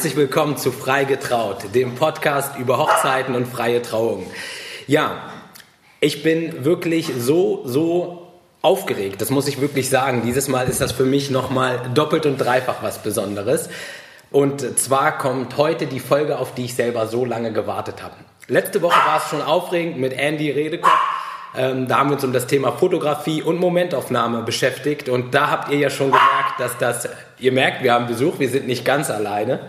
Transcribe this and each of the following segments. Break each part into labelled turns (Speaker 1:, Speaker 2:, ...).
Speaker 1: Herzlich willkommen zu Freigetraut, dem Podcast über Hochzeiten und freie Trauungen. Ja, ich bin wirklich so, so aufgeregt. Das muss ich wirklich sagen. Dieses Mal ist das für mich nochmal doppelt und dreifach was Besonderes. Und zwar kommt heute die Folge, auf die ich selber so lange gewartet habe. Letzte Woche war es schon aufregend mit Andy Redekopf. Ähm, da haben wir uns um das Thema Fotografie und Momentaufnahme beschäftigt. Und da habt ihr ja schon gemerkt, dass das, ihr merkt, wir haben Besuch, wir sind nicht ganz alleine.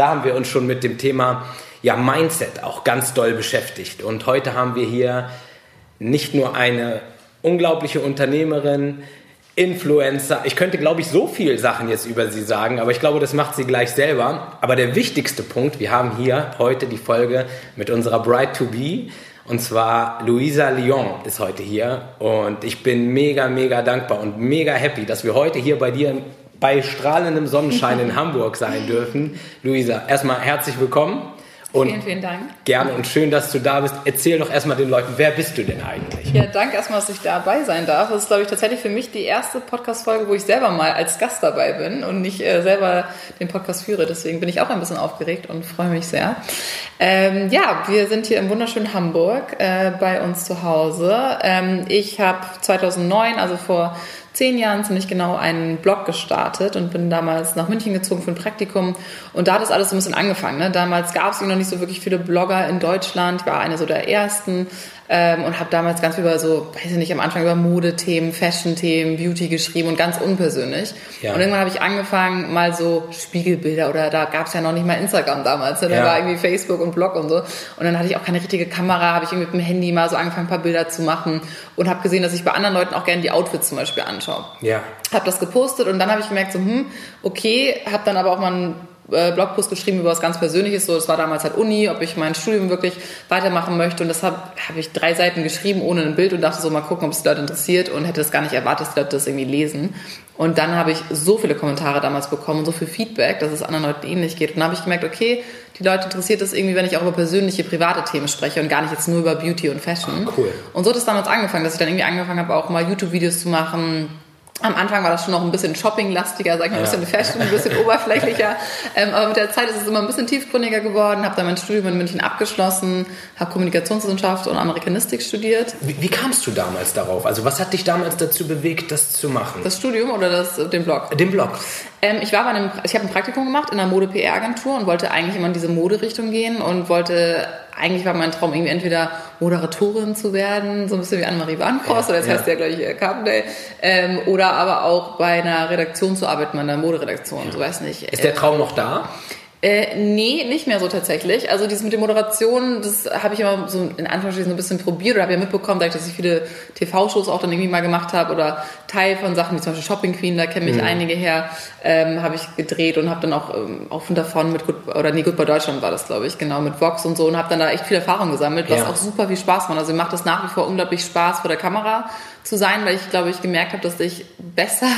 Speaker 1: Da haben wir uns schon mit dem Thema ja, Mindset auch ganz doll beschäftigt. Und heute haben wir hier nicht nur eine unglaubliche Unternehmerin, Influencer. Ich könnte, glaube ich, so viele Sachen jetzt über sie sagen, aber ich glaube, das macht sie gleich selber. Aber der wichtigste Punkt, wir haben hier heute die Folge mit unserer Bride to Be. Und zwar Luisa Lyon ist heute hier. Und ich bin mega, mega dankbar und mega happy, dass wir heute hier bei dir bei strahlendem Sonnenschein in Hamburg sein dürfen. Luisa, erstmal herzlich willkommen.
Speaker 2: Und vielen, vielen Dank.
Speaker 1: Gerne und schön, dass du da bist. Erzähl doch erstmal den Leuten, wer bist du denn eigentlich?
Speaker 2: Ja, danke erstmal, dass ich dabei sein darf. Das ist, glaube ich, tatsächlich für mich die erste Podcast-Folge, wo ich selber mal als Gast dabei bin und nicht äh, selber den Podcast führe. Deswegen bin ich auch ein bisschen aufgeregt und freue mich sehr. Ähm, ja, wir sind hier im wunderschönen Hamburg äh, bei uns zu Hause. Ähm, ich habe 2009, also vor zehn Jahren ziemlich genau einen Blog gestartet und bin damals nach München gezogen für ein Praktikum. Und da hat das alles so ein bisschen angefangen. Ne? Damals gab es noch nicht so wirklich viele Blogger in Deutschland. Ich war eine so der ersten ähm, und habe damals ganz über so, weiß ich nicht, am Anfang über Modethemen, Fashion-Themen, Beauty geschrieben und ganz unpersönlich. Ja. Und irgendwann habe ich angefangen, mal so Spiegelbilder oder da gab es ja noch nicht mal Instagram damals, ne? da ja. war irgendwie Facebook und Blog und so. Und dann hatte ich auch keine richtige Kamera, habe ich irgendwie mit dem Handy mal so angefangen, ein paar Bilder zu machen und habe gesehen, dass ich bei anderen Leuten auch gerne die Outfits zum Beispiel anschaue. Ja. Habe das gepostet und dann habe ich gemerkt, so, hm, okay, habe dann aber auch mal ein äh, Blogpost geschrieben über was ganz Persönliches. So, das war damals halt Uni, ob ich mein Studium wirklich weitermachen möchte. Und deshalb habe ich drei Seiten geschrieben ohne ein Bild und dachte so, mal gucken, ob es die Leute interessiert und hätte das gar nicht erwartet, dass die Leute das irgendwie lesen. Und dann habe ich so viele Kommentare damals bekommen und so viel Feedback, dass es anderen Leuten ähnlich geht. Und dann habe ich gemerkt, okay, die Leute interessiert das irgendwie, wenn ich auch über persönliche, private Themen spreche und gar nicht jetzt nur über Beauty und Fashion. Ah, cool. Und so hat es damals angefangen, dass ich dann irgendwie angefangen habe, auch mal YouTube-Videos zu machen am Anfang war das schon noch ein bisschen shoppinglastiger, sag ich mal, ein bisschen Fashion, ein bisschen oberflächlicher. Ähm, aber mit der Zeit ist es immer ein bisschen tiefgründiger geworden. Habe dann mein Studium in München abgeschlossen, habe Kommunikationswissenschaft und Amerikanistik studiert.
Speaker 1: Wie, wie, kamst du damals darauf? Also was hat dich damals dazu bewegt, das zu machen?
Speaker 2: Das Studium oder das, den Blog?
Speaker 1: Den Blog.
Speaker 2: Ähm, ich war bei einem, ich habe ein Praktikum gemacht in einer Mode-PR-Agentur und wollte eigentlich immer in diese Moderichtung gehen und wollte eigentlich war mein Traum irgendwie entweder Moderatorin zu werden, so ein bisschen wie Anne-Marie Warnkross, ja, oder das ja. heißt ja gleich äh, Carpendale, ähm, oder aber auch bei einer Redaktion zu arbeiten, bei einer Moderedaktion, ja. so weiß nicht.
Speaker 1: Ist der Traum noch da?
Speaker 2: Äh, nee, nicht mehr so tatsächlich. Also dieses mit der Moderation, das habe ich immer so in Anführungsstrichen so ein bisschen probiert oder habe ja mitbekommen, dadurch, dass ich viele TV-Shows auch dann irgendwie mal gemacht habe oder Teil von Sachen wie zum Beispiel Shopping Queen, da kennen mich mhm. einige her, ähm, habe ich gedreht und habe dann auch ähm, auf und davon mit Good, oder nee, Good bei Deutschland war das, glaube ich, genau, mit Vox und so und habe dann da echt viel Erfahrung gesammelt, was ja. auch super viel Spaß macht. Also mir macht das nach wie vor unglaublich Spaß, vor der Kamera zu sein, weil ich, glaube ich, gemerkt habe, dass ich besser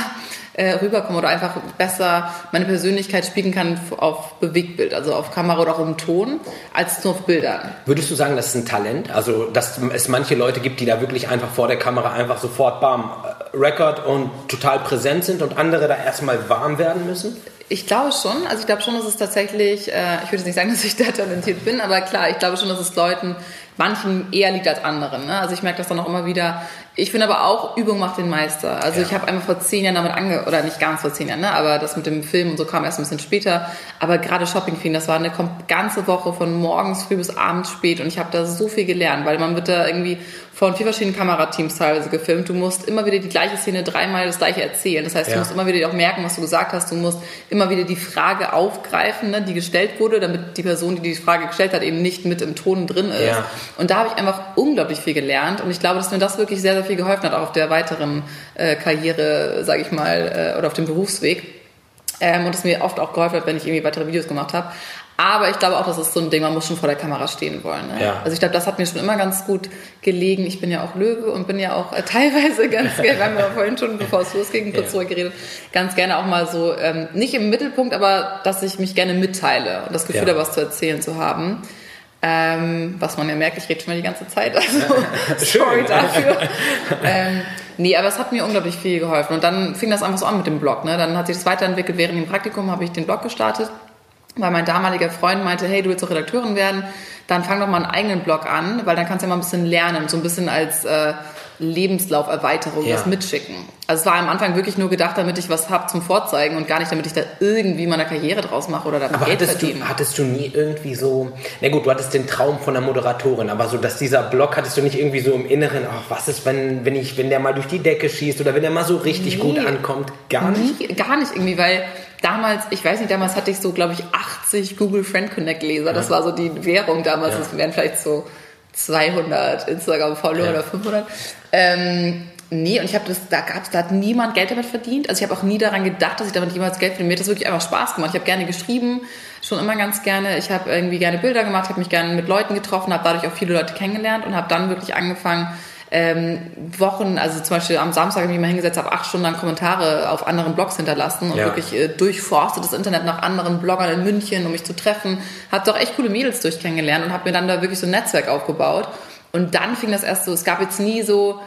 Speaker 2: äh, rüberkomme oder einfach besser meine Persönlichkeit spiegeln kann auf Bewegtbild, also auf Kamera oder auch im Ton, als nur auf Bildern.
Speaker 1: Würdest du sagen, das ist ein Talent? Also, dass es manche Leute gibt, die da wirklich einfach vor der Kamera einfach sofort bam, äh, Record und total präsent sind und andere da erstmal warm werden müssen?
Speaker 2: Ich glaube schon. Also ich glaube schon, dass es tatsächlich, äh, ich würde nicht sagen, dass ich da talentiert bin, aber klar, ich glaube schon, dass es Leuten, manchen eher liegt als anderen. Ne? Also ich merke das dann auch immer wieder, ich finde aber auch, Übung macht den Meister. Also ja. ich habe einmal vor zehn Jahren damit ange... oder nicht ganz vor zehn Jahren, ne? aber das mit dem Film und so kam erst ein bisschen später. Aber gerade Shopping Queen, das war eine ganze Woche von morgens früh bis abends spät und ich habe da so viel gelernt, weil man wird da irgendwie von vier verschiedenen Kamerateams teilweise gefilmt. Du musst immer wieder die gleiche Szene dreimal das gleiche erzählen. Das heißt, ja. du musst immer wieder auch merken, was du gesagt hast. Du musst immer wieder die Frage aufgreifen, ne, die gestellt wurde, damit die Person, die die Frage gestellt hat, eben nicht mit im Ton drin ist. Ja. Und da habe ich einfach unglaublich viel gelernt und ich glaube, dass mir das wirklich sehr, sehr viel geholfen hat, auch auf der weiteren äh, Karriere, sage ich mal, äh, oder auf dem Berufsweg. Ähm, und es mir oft auch geholfen hat, wenn ich irgendwie weitere Videos gemacht habe. Aber ich glaube auch, das ist so ein Ding, man muss schon vor der Kamera stehen wollen. Ne? Ja. Also ich glaube, das hat mir schon immer ganz gut gelegen. Ich bin ja auch Löwe und bin ja auch äh, teilweise ganz gerne, wir haben ja vorhin schon, bevor es losging, kurz ja. drüber geredet, ganz gerne auch mal so, ähm, nicht im Mittelpunkt, aber dass ich mich gerne mitteile und das Gefühl ja. da was zu erzählen zu haben. Ähm, was man ja merkt, ich rede schon mal die ganze Zeit, also sorry dafür. ähm, nee, aber es hat mir unglaublich viel geholfen. Und dann fing das einfach so an mit dem Blog. Ne? Dann hat sich das weiterentwickelt. Während dem Praktikum habe ich den Blog gestartet weil mein damaliger Freund meinte, hey, du willst doch Redakteurin werden, dann fang doch mal einen eigenen Blog an, weil dann kannst du ja mal ein bisschen lernen, so ein bisschen als äh, Lebenslauferweiterung
Speaker 1: Ja.
Speaker 2: was mitschicken. Also es war am Anfang wirklich nur gedacht, damit ich was hab zum Vorzeigen und gar nicht, damit ich da irgendwie meine Karriere draus mache oder damit
Speaker 1: Aber
Speaker 2: Geld
Speaker 1: hattest
Speaker 2: verdiene.
Speaker 1: du, hattest du nie irgendwie so, na gut, du hattest den Traum von der Moderatorin, aber so, dass dieser Blog, hattest du nicht irgendwie so im Inneren, ach, was ist, wenn, wenn ich, wenn der mal durch die Decke schießt oder wenn der mal so richtig gut
Speaker 2: Nee.
Speaker 1: ankommt? Gar nicht?
Speaker 2: Nie, gar nicht irgendwie, weil damals, ich weiß nicht, damals hatte ich so, glaube ich, 80 Google Friend Connect Leser. Das war so die Währung damals.
Speaker 1: Ja.
Speaker 2: Das wären vielleicht so 200 Instagram-Follower
Speaker 1: Ja.
Speaker 2: oder 500. Ähm, nee, und ich habe das, da gab's, da hat niemand Geld damit verdient. Also ich habe auch nie daran gedacht, dass ich damit jemals Geld verdiene. Mir hat das wirklich einfach Spaß gemacht. Ich habe gerne geschrieben, schon immer ganz gerne. Ich habe irgendwie gerne Bilder gemacht, habe mich gerne mit Leuten getroffen, habe dadurch auch viele Leute kennengelernt und habe dann wirklich angefangen, ähm, Wochen, also zum Beispiel am Samstag habe ich mich mal hingesetzt, habe acht Stunden lang Kommentare auf anderen Blogs hinterlassen und
Speaker 1: Ja.
Speaker 2: wirklich äh, durchforstet das Internet nach anderen Bloggern in München, um mich zu treffen. Habe doch echt coole Mädels durch kennengelernt und habe mir dann da wirklich so ein Netzwerk aufgebaut. Und dann fing das erst so, es gab jetzt nie so,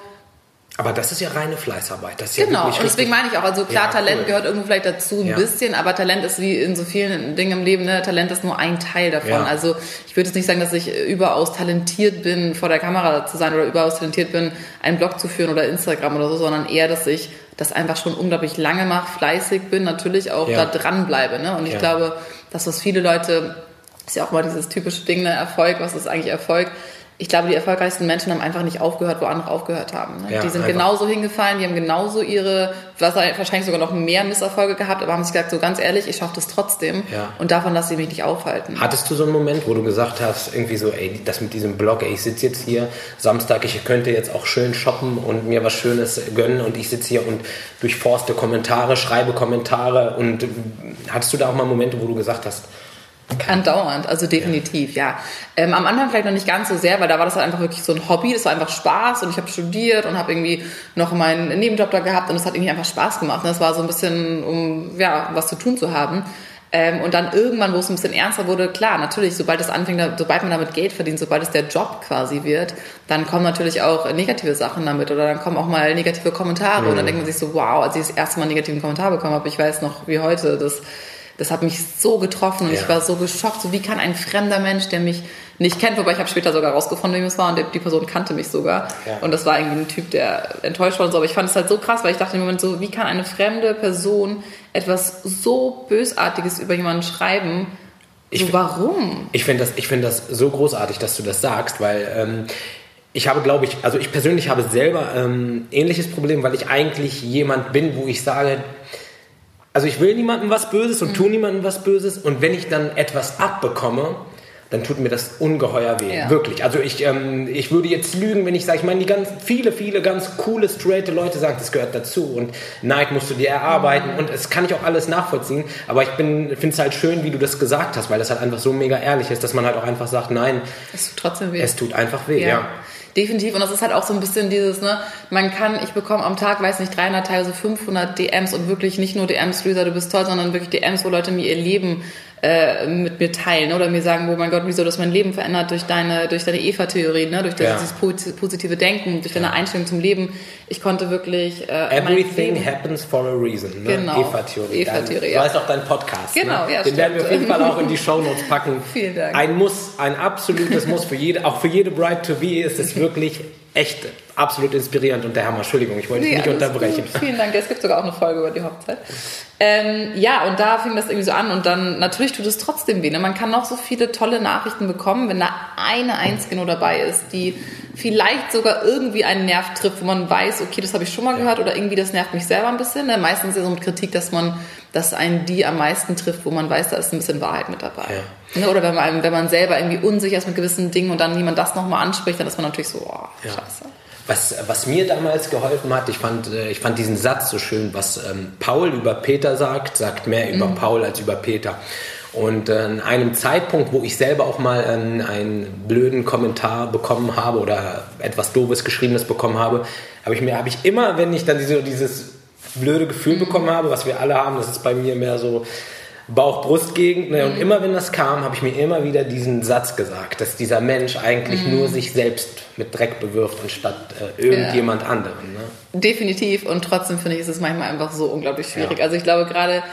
Speaker 1: Aber das ist ja reine Fleißarbeit. Das ist ja
Speaker 2: Genau,
Speaker 1: wirklich
Speaker 2: und deswegen meine ich auch, also klar,
Speaker 1: Ja,
Speaker 2: Talent
Speaker 1: cool.
Speaker 2: gehört irgendwo vielleicht dazu ein
Speaker 1: Ja.
Speaker 2: bisschen, aber Talent ist wie in so vielen Dingen im Leben, ne? Talent ist nur ein Teil davon.
Speaker 1: Ja.
Speaker 2: Also ich würde jetzt nicht sagen, dass ich überaus talentiert bin, vor der Kamera zu sein oder überaus talentiert bin, einen Blog zu führen oder Instagram oder so, sondern eher, dass ich das einfach schon unglaublich lange mache, fleißig bin, natürlich auch
Speaker 1: Ja.
Speaker 2: da dranbleibe. Ne? Und ich
Speaker 1: Ja.
Speaker 2: glaube, das, was viele Leute, ist ja auch mal dieses typische Ding, ne? Erfolg, was ist eigentlich Erfolg? Ich glaube, die erfolgreichsten Menschen haben einfach nicht aufgehört, wo andere aufgehört haben. Ne?
Speaker 1: Ja,
Speaker 2: die sind
Speaker 1: einfach.
Speaker 2: genauso hingefallen, die haben genauso ihre, wahrscheinlich sogar noch mehr Misserfolge gehabt, aber haben sich gesagt, so ganz ehrlich, ich schaffe das trotzdem
Speaker 1: Ja.
Speaker 2: und davon lasse ich mich nicht aufhalten.
Speaker 1: Hattest du so einen Moment, wo du gesagt hast, irgendwie so, ey, das mit diesem Blog, ey, ich sitze jetzt hier Samstag, ich könnte jetzt auch schön shoppen und mir was Schönes gönnen und ich sitze hier und durchforste Kommentare, schreibe Kommentare und hattest du da auch mal Momente, wo du gesagt hast,
Speaker 2: Andauernd, also definitiv, ja. Ähm, am Anfang vielleicht noch nicht ganz so sehr, weil da war das halt einfach wirklich so ein Hobby, das war einfach Spaß und ich habe studiert und habe irgendwie noch meinen Nebenjob da gehabt und es hat irgendwie einfach Spaß gemacht. Und das war so ein bisschen, um ja, was zu tun zu haben. Ähm, und dann irgendwann, wo es ein bisschen ernster wurde, klar, natürlich, sobald es anfängt, sobald man damit Geld verdient, sobald es der Job quasi wird, dann kommen natürlich auch negative Sachen damit oder dann kommen auch mal negative Kommentare und dann denkt man sich so, wow, als ich das erste Mal einen negativen Kommentar bekommen habe, ich weiß noch wie heute, das, das hat mich so getroffen und
Speaker 1: Ja.
Speaker 2: ich war so geschockt, so wie kann ein fremder Mensch, der mich nicht kennt, wobei ich habe später sogar rausgefunden, wem es war und die Person kannte mich sogar
Speaker 1: Ja.
Speaker 2: und das war irgendwie ein Typ, der enttäuscht war und so, aber ich fand es halt so krass, weil ich dachte im Moment so, wie kann eine fremde Person etwas so Bösartiges über jemanden schreiben, so warum?
Speaker 1: Ich finde das, ich finde das so großartig, dass du das sagst, weil ähm, ich habe, glaube ich, also ich persönlich habe selber ähm, ähnliches Problem, weil ich eigentlich jemand bin, wo ich sage, also ich will niemandem was Böses und tue niemandem was Böses und wenn ich dann etwas abbekomme, dann tut mir das ungeheuer weh.
Speaker 2: Ja.
Speaker 1: Wirklich. Also ich, ähm, ich würde jetzt lügen, wenn ich sage, ich meine, die ganz, viele, viele ganz coole, straighte Leute sagen, das gehört dazu und Neid musst du dir erarbeiten und es kann ich auch alles nachvollziehen, aber ich finde es halt schön, wie du das gesagt hast, weil das halt einfach so mega ehrlich ist, dass man halt auch einfach sagt, nein,
Speaker 2: Es tut trotzdem weh.
Speaker 1: es tut einfach weh, ja.
Speaker 2: Definitiv. Und das ist halt auch so ein bisschen dieses, ne, man kann, ich bekomme am Tag, weiß nicht, 300, teilweise 500 DMs und wirklich nicht nur DMs, Luisa, du bist toll, sondern wirklich DMs, wo Leute mir ihr Leben äh, mit mir teilen oder mir sagen, oh mein Gott, wieso das mein Leben verändert durch deine, durch deine Eva-Theorie, ne, durch das,
Speaker 1: Ja.
Speaker 2: dieses posi- positive Denken, durch deine Einstellung zum Leben. Ich konnte wirklich äh,
Speaker 1: Everything happens for a reason. Ne?
Speaker 2: Genau.
Speaker 1: Eva-Theorie.
Speaker 2: Eva-Theorie, ja.
Speaker 1: Du heißt auch dein Podcast.
Speaker 2: Genau,
Speaker 1: ne?
Speaker 2: ja,
Speaker 1: Den werden wir auf
Speaker 2: stimmt.
Speaker 1: jeden Fall auch in die Shownotes packen.
Speaker 2: Vielen Dank.
Speaker 1: Ein Muss, ein absolutes Muss für jede, auch für jede Bride to be ist es wirklich echt absolut inspirierend und der Hammer. Entschuldigung, ich wollte dich
Speaker 2: Nee,
Speaker 1: nicht
Speaker 2: alles
Speaker 1: unterbrechen.
Speaker 2: Gut. Vielen Dank. Es gibt sogar auch eine Folge über die Hochzeit. Ähm, ja, und da fing das irgendwie so an und dann natürlich tut es trotzdem weh. Ne? Man kann noch so viele tolle Nachrichten bekommen, wenn da eine einzige nur dabei ist, die vielleicht sogar irgendwie einen Nerv trifft, wo man weiß, okay, das habe ich schon mal gehört oder irgendwie das nervt mich selber ein bisschen. Ne? Meistens ist es so mit Kritik, dass man, dass einen die am meisten trifft, wo man weiß, da ist ein bisschen Wahrheit mit dabei. Ne? Oder wenn man, wenn man selber irgendwie unsicher ist mit gewissen Dingen und dann jemand das nochmal anspricht, dann ist man natürlich so, oh, scheiße.
Speaker 1: Was, was mir damals geholfen hat, ich fand, äh, ich fand diesen Satz so schön, was ähm, Paul über Peter sagt, sagt mehr über Paul als über Peter. Und äh, an einem Zeitpunkt, wo ich selber auch mal ähm, einen blöden Kommentar bekommen habe oder etwas Doofes Geschriebenes bekommen habe, habe ich mir, habe ich immer, wenn ich dann diese, dieses blöde Gefühl bekommen habe, was wir alle haben, das ist bei mir mehr so Bauch-Brust-Gegend. Ne? Und immer wenn das kam, habe ich mir immer wieder diesen Satz gesagt, dass dieser Mensch eigentlich nur sich selbst mit Dreck bewirft, anstatt äh, irgendjemand anderen. Ne?
Speaker 2: Definitiv und trotzdem finde ich, ist es manchmal einfach so unglaublich schwierig.
Speaker 1: Ja.
Speaker 2: Also ich glaube gerade,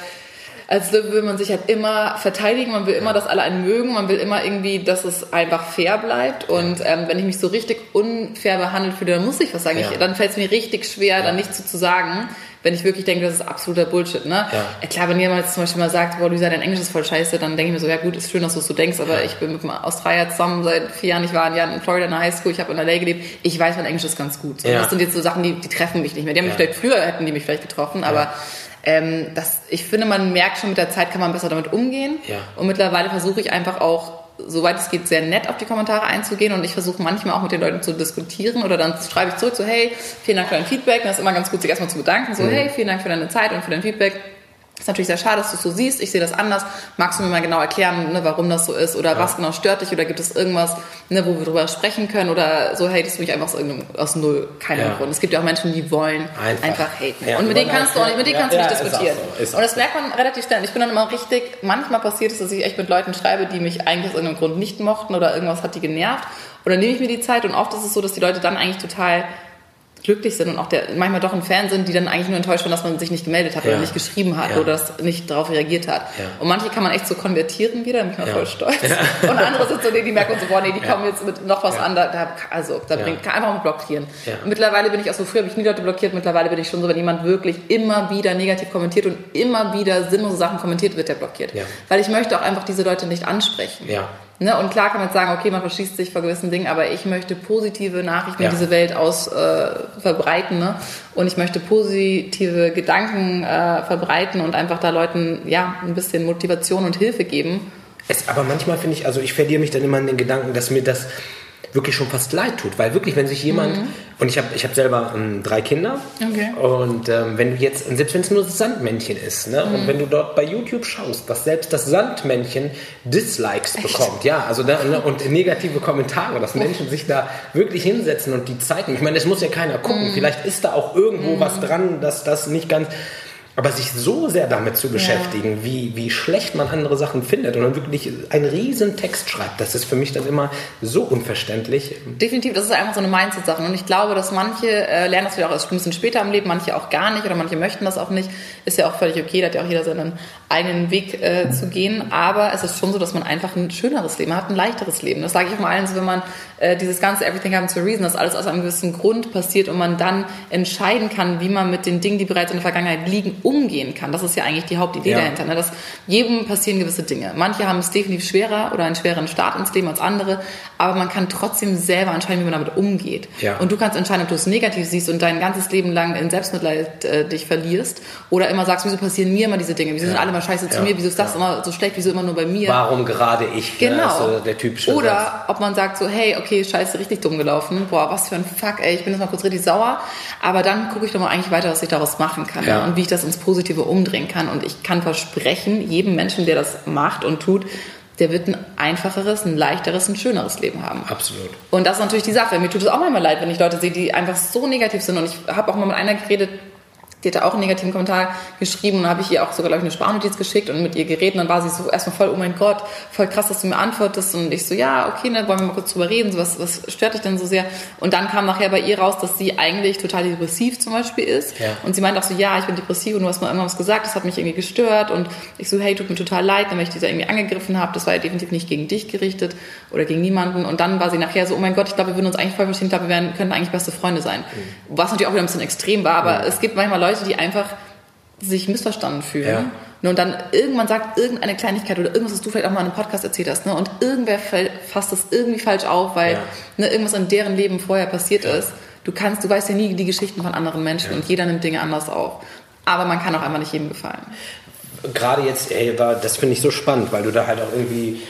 Speaker 2: als Löwe will man sich halt immer verteidigen, man will immer, dass alle einen mögen, man will immer irgendwie, dass es einfach fair bleibt. Und ähm, wenn ich mich so richtig unfair behandelt fühle, dann muss ich was sagen.
Speaker 1: Ja.
Speaker 2: Ich, dann fällt es mir richtig schwer, dann nichts zu, zu sagen, wenn ich wirklich denke, das ist absoluter Bullshit. Ne?
Speaker 1: Ja.
Speaker 2: Äh, Klar, wenn jemand zum Beispiel mal sagt, boah, Luisa, dein Englisch ist voll scheiße, dann denke ich mir so, ja gut, ist schön, dass du es so denkst, aber ich bin mit einem Australier zusammen seit vier Jahren, ich war ein Jahr in Florida in der Highschool, ich habe in L.A. gelebt, ich weiß, mein Englisch ist ganz gut. So,
Speaker 1: Ja.
Speaker 2: Das sind jetzt so Sachen, die, die treffen mich nicht mehr. Die haben mich vielleicht früher, hätten die mich vielleicht getroffen, aber ähm, das, ich finde, man merkt schon mit der Zeit, kann man besser damit umgehen.
Speaker 1: Ja.
Speaker 2: Und mittlerweile versuche ich einfach auch, soweit es geht, sehr nett auf die Kommentare einzugehen. Und ich versuche manchmal auch mit den Leuten zu diskutieren oder dann schreibe ich zurück so, hey, vielen Dank für dein Feedback. Und das ist immer ganz gut, sich erstmal zu bedanken. So, hey, vielen Dank für deine Zeit und für dein Feedback. Ist natürlich sehr schade, dass du es so siehst. Ich sehe das anders. Magst du mir mal genau erklären, ne, warum das so ist? Oder was genau stört dich? Oder gibt es irgendwas, ne, wo wir drüber sprechen können? Oder so hatest du mich einfach aus irgendeinem, aus null, keinem
Speaker 1: Ja.
Speaker 2: Grund. Es gibt ja auch Menschen, die wollen
Speaker 1: Einfach.
Speaker 2: einfach, haten.
Speaker 1: Ja,
Speaker 2: und mit denen kannst du auch nicht, mit denen
Speaker 1: ja,
Speaker 2: kannst du nicht
Speaker 1: ja,
Speaker 2: diskutieren.
Speaker 1: so,
Speaker 2: und das merkt man relativ schnell. Ich bin dann immer richtig, manchmal passiert es, dass ich echt mit Leuten schreibe, die mich eigentlich aus irgendeinem Grund nicht mochten oder irgendwas hat die genervt. Und dann nehme ich mir die Zeit und oft ist es so, dass die Leute dann eigentlich total glücklich sind und auch der, manchmal doch ein Fan sind, die dann eigentlich nur enttäuscht waren, dass man sich nicht gemeldet hat
Speaker 1: Ja.
Speaker 2: oder nicht geschrieben hat
Speaker 1: Ja.
Speaker 2: oder das nicht darauf reagiert hat.
Speaker 1: Ja.
Speaker 2: Und manche kann man echt so konvertieren wieder, da bin ich mal voll stolz. Und andere sind so, nee, die merken so, boah, nee, die kommen jetzt mit noch was. Da, also, da bringt, kann einfach mal blockieren. Mittlerweile bin ich auch so, früher habe ich nie Leute blockiert, mittlerweile bin ich schon so, wenn jemand wirklich immer wieder negativ kommentiert und immer wieder sinnlose Sachen kommentiert, wird der blockiert.
Speaker 1: Ja.
Speaker 2: Weil ich möchte auch einfach diese Leute nicht ansprechen. Ne? Und klar kann man jetzt sagen, okay, man verschließt sich vor gewissen Dingen, aber ich möchte positive Nachrichten
Speaker 1: Ja.
Speaker 2: in diese Welt aus äh, verbreiten. Ne? Und ich möchte positive Gedanken äh, verbreiten und einfach da Leuten ja ein bisschen Motivation und Hilfe geben.
Speaker 1: Es, aber manchmal finde ich, also ich verliere mich dann immer in den Gedanken, dass mir das wirklich schon fast leid tut, weil wirklich, wenn sich jemand und ich habe ich habe selber ähm, drei Kinder.
Speaker 2: Okay.
Speaker 1: und ähm, wenn du jetzt selbst wenn es nur das Sandmännchen ist, ne, und wenn du dort bei YouTube schaust, dass selbst das Sandmännchen Dislikes bekommt, ja, also da, ne, und negative Kommentare, dass Menschen sich da wirklich hinsetzen und die zeigen. Ich meine, es muss ja keiner gucken, vielleicht ist da auch irgendwo was dran, dass das nicht ganz aber sich so sehr damit zu beschäftigen, wie, wie schlecht man andere Sachen findet und dann wirklich einen riesen Text schreibt, das ist für mich dann immer so unverständlich.
Speaker 2: Definitiv, das ist einfach so eine Mindset-Sache. Und ich glaube, dass manche äh, lernen das vielleicht auch erst ein bisschen später im Leben, manche auch gar nicht oder manche möchten das auch nicht. Ist ja auch völlig okay, da hat ja auch jeder seinen eigenen Weg äh, zu gehen. Aber es ist schon so, dass man einfach ein schöneres Leben hat, ein leichteres Leben. Das sage ich auch mal allen so, wenn man äh, dieses ganze Everything happens for a reason, dass alles aus einem gewissen Grund passiert und man dann entscheiden kann, wie man mit den Dingen, die bereits in der Vergangenheit liegen, umgehen kann. Das ist ja eigentlich die Hauptidee
Speaker 1: Ja.
Speaker 2: dahinter. Ne? Dass jedem passieren gewisse Dinge. Manche haben es definitiv schwerer oder einen schwereren Start ins Leben als andere, aber man kann trotzdem selber entscheiden, wie man damit umgeht.
Speaker 1: Ja.
Speaker 2: Und du kannst entscheiden, ob du es negativ siehst und dein ganzes Leben lang in Selbstmitleid äh, dich verlierst oder immer sagst, wieso passieren mir immer diese Dinge? Wieso sind alle mal scheiße zu
Speaker 1: Ja.
Speaker 2: mir? Wieso ist das immer so schlecht? Wieso immer nur bei mir?
Speaker 1: Warum gerade ich? Ne?
Speaker 2: Genau.
Speaker 1: So der typische Satz.
Speaker 2: Oder ob man sagt so, hey, okay, scheiße, richtig dumm gelaufen. Boah, was für ein Fuck, ey, ich bin jetzt mal kurz richtig sauer. Aber dann gucke ich doch mal eigentlich weiter, was ich daraus machen kann
Speaker 1: Ja.
Speaker 2: und wie ich das ins Positive umdrehen kann. Und ich kann versprechen, jedem Menschen, der das macht und tut, der wird ein einfacheres, ein leichteres, ein schöneres Leben haben.
Speaker 1: Absolut.
Speaker 2: Und das ist natürlich die Sache. Mir tut es auch manchmal leid, wenn ich Leute sehe, die einfach so negativ sind. Und ich habe auch mal mit einer geredet, die hatte auch einen negativen Kommentar geschrieben und habe ich ihr auch sogar, glaube ich, eine Sprachnotiz geschickt und mit ihr geredet. Und dann war sie so erstmal voll, oh mein Gott, voll krass, dass du mir antwortest. Und ich so, ja, okay, dann wollen wir mal kurz drüber reden. So, was, was stört dich denn so sehr? Und dann kam nachher bei ihr raus, dass sie eigentlich total depressiv zum Beispiel ist.
Speaker 1: Ja.
Speaker 2: Und sie meinte auch so, ja, ich bin depressiv und du hast mal irgendwas gesagt, das hat mich irgendwie gestört. Und ich so, hey, tut mir total leid, wenn ich dich da irgendwie angegriffen habe. Das war ja definitiv nicht gegen dich gerichtet oder gegen niemanden. Und dann war sie nachher so, oh mein Gott, ich glaube, wir würden uns eigentlich voll verstehen. Ich glaube, wir wären, könnten eigentlich beste Freunde sein.
Speaker 1: Mhm.
Speaker 2: Was natürlich auch wieder ein bisschen extrem war, aber es gibt manchmal Leute, die einfach sich missverstanden fühlen.
Speaker 1: Ja.
Speaker 2: Ne, Und dann irgendwann sagt irgendeine Kleinigkeit oder irgendwas, was du vielleicht auch mal in einem Podcast erzählt hast, ne? und irgendwer fasst das irgendwie falsch auf, weil
Speaker 1: Ja.
Speaker 2: ne, irgendwas in deren Leben vorher passiert ist. Du kannst, du weißt ja nie die Geschichten von anderen Menschen und jeder nimmt Dinge anders auf. Aber man kann auch einfach nicht jedem gefallen.
Speaker 1: Gerade jetzt, ey, da- das finde ich so spannend, weil du da halt auch irgendwie,